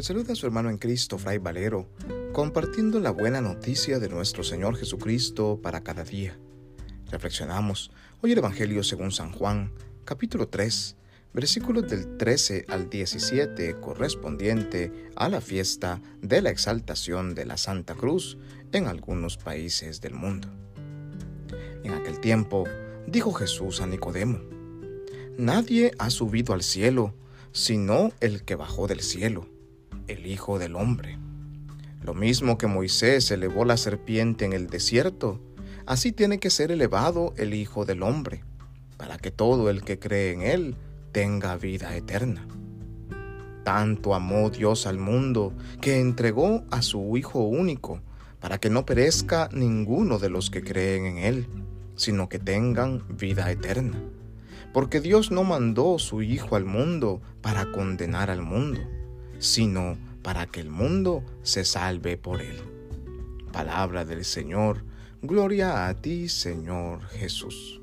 Le saluda a su hermano en Cristo, Fray Valero, compartiendo la buena noticia de nuestro Señor Jesucristo para cada día. Reflexionamos hoy el Evangelio según San Juan, capítulo 3, versículos del 13 al 17, correspondiente a la fiesta de la exaltación de la Santa Cruz en algunos países del mundo. En aquel tiempo, dijo Jesús a Nicodemo, Nadie ha subido al cielo, sino el que bajó del cielo el Hijo del Hombre. Lo mismo que Moisés elevó la serpiente en el desierto, así tiene que ser elevado el Hijo del Hombre, para que todo el que cree en Él tenga vida eterna. Tanto amó Dios al mundo que entregó a su Hijo único, para que no perezca ninguno de los que creen en Él, sino que tengan vida eterna. Porque Dios no mandó su Hijo al mundo para condenar al mundo, sino para que el mundo se salve por él. Palabra del Señor, gloria a ti Señor Jesús.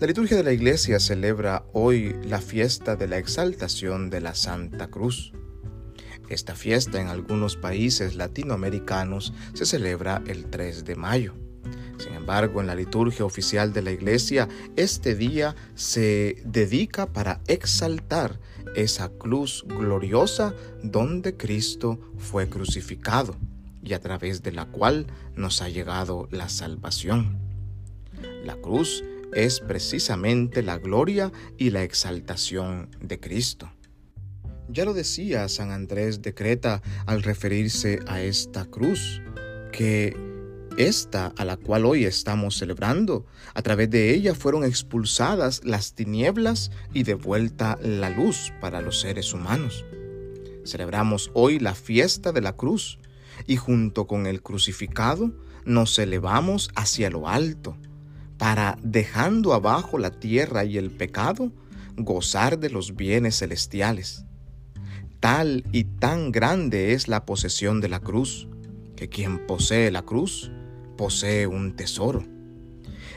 La liturgia de la iglesia celebra hoy la fiesta de la exaltación de la Santa Cruz. Esta fiesta en algunos países latinoamericanos se celebra el 3 de mayo. Sin embargo, en la liturgia oficial de la Iglesia, este día se dedica para exaltar esa cruz gloriosa donde Cristo fue crucificado y a través de la cual nos ha llegado la salvación. La cruz es precisamente la gloria y la exaltación de Cristo. Ya lo decía San Andrés de Creta al referirse a esta cruz, que esta a la cual hoy estamos celebrando. A través de ella fueron expulsadas las tinieblas y devuelta la luz para los seres humanos. Celebramos hoy la fiesta de la cruz y junto con el crucificado nos elevamos hacia lo alto para, dejando abajo la tierra y el pecado, gozar de los bienes celestiales. Tal y tan grande es la posesión de la cruz, que quien posee la cruz posee un tesoro.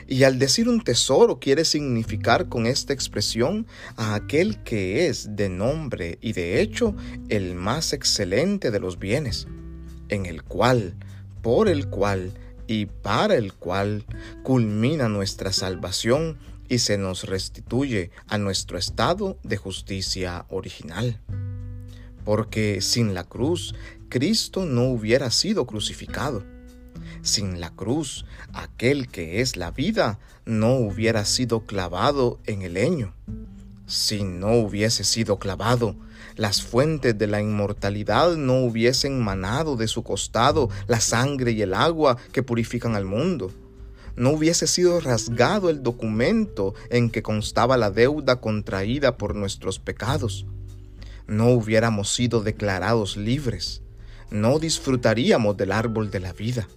Y al decir un tesoro quiere significar con esta expresión a aquel que es de nombre y de hecho el más excelente de los bienes, en el cual, por el cual y para el cual culmina nuestra salvación y se nos restituye a nuestro estado de justicia original. Porque sin la cruz, Cristo no hubiera sido crucificado sin la cruz, aquel que es la vida no hubiera sido clavado en el leño. Si no hubiese sido clavado, las fuentes de la inmortalidad no hubiesen manado de su costado la sangre y el agua que purifican al mundo. No hubiese sido rasgado el documento en que constaba la deuda contraída por nuestros pecados. No hubiéramos sido declarados libres. No disfrutaríamos del árbol de la vida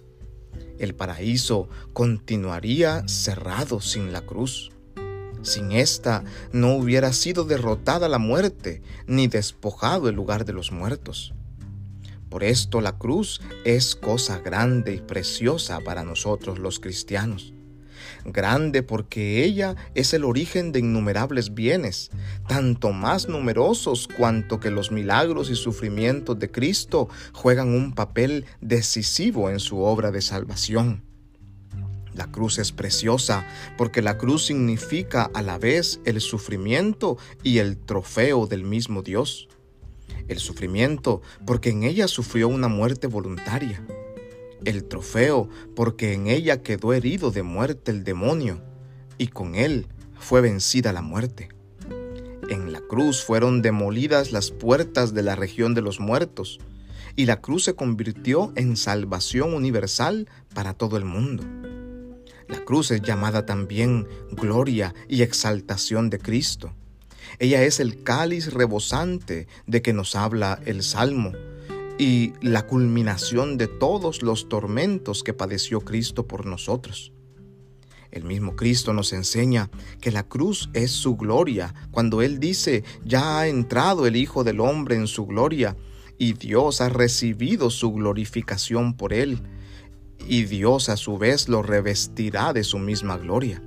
el paraíso continuaría cerrado sin la cruz. Sin esta no hubiera sido derrotada la muerte, ni despojado el lugar de los muertos. Por esto la cruz es cosa grande y preciosa para nosotros los cristianos grande porque ella es el origen de innumerables bienes, tanto más numerosos cuanto que los milagros y sufrimientos de Cristo juegan un papel decisivo en su obra de salvación. La cruz es preciosa porque la cruz significa a la vez el sufrimiento y el trofeo del mismo Dios. El sufrimiento porque en ella sufrió una muerte voluntaria el trofeo, porque en ella quedó herido de muerte el demonio, y con él fue vencida la muerte. En la cruz fueron demolidas las puertas de la región de los muertos, y la cruz se convirtió en salvación universal para todo el mundo. La cruz es llamada también gloria y exaltación de Cristo. Ella es el cáliz rebosante de que nos habla el Salmo, y la culminación de todos los tormentos que padeció Cristo por nosotros. El mismo Cristo nos enseña que la cruz es su gloria cuando Él dice, ya ha entrado el Hijo del Hombre en su gloria y Dios ha recibido su glorificación por Él y Dios a su vez lo revestirá de su misma gloria.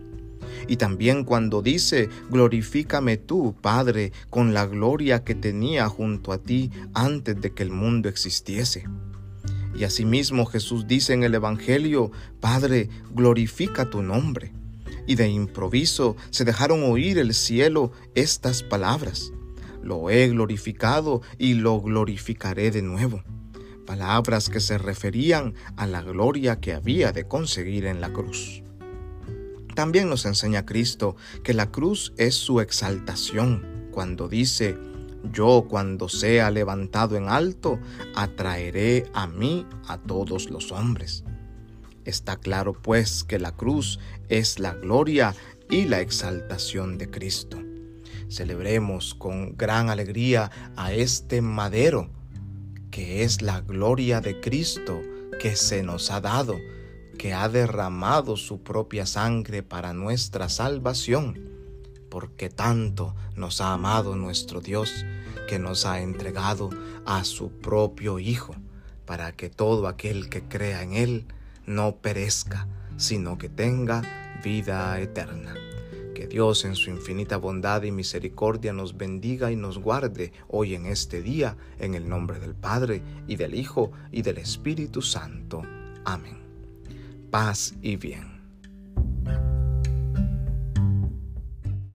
Y también cuando dice, glorifícame tú, Padre, con la gloria que tenía junto a ti antes de que el mundo existiese. Y asimismo Jesús dice en el Evangelio, Padre, glorifica tu nombre. Y de improviso se dejaron oír el cielo estas palabras. Lo he glorificado y lo glorificaré de nuevo. Palabras que se referían a la gloria que había de conseguir en la cruz. También nos enseña Cristo que la cruz es su exaltación cuando dice, yo cuando sea levantado en alto, atraeré a mí a todos los hombres. Está claro pues que la cruz es la gloria y la exaltación de Cristo. Celebremos con gran alegría a este madero, que es la gloria de Cristo que se nos ha dado, que ha derramado su propia sangre para nuestra salvación porque tanto nos ha amado nuestro Dios, que nos ha entregado a su propio Hijo, para que todo aquel que crea en Él no perezca, sino que tenga vida eterna. Que Dios en su infinita bondad y misericordia nos bendiga y nos guarde hoy en este día, en el nombre del Padre, y del Hijo, y del Espíritu Santo. Amén. Paz y bien.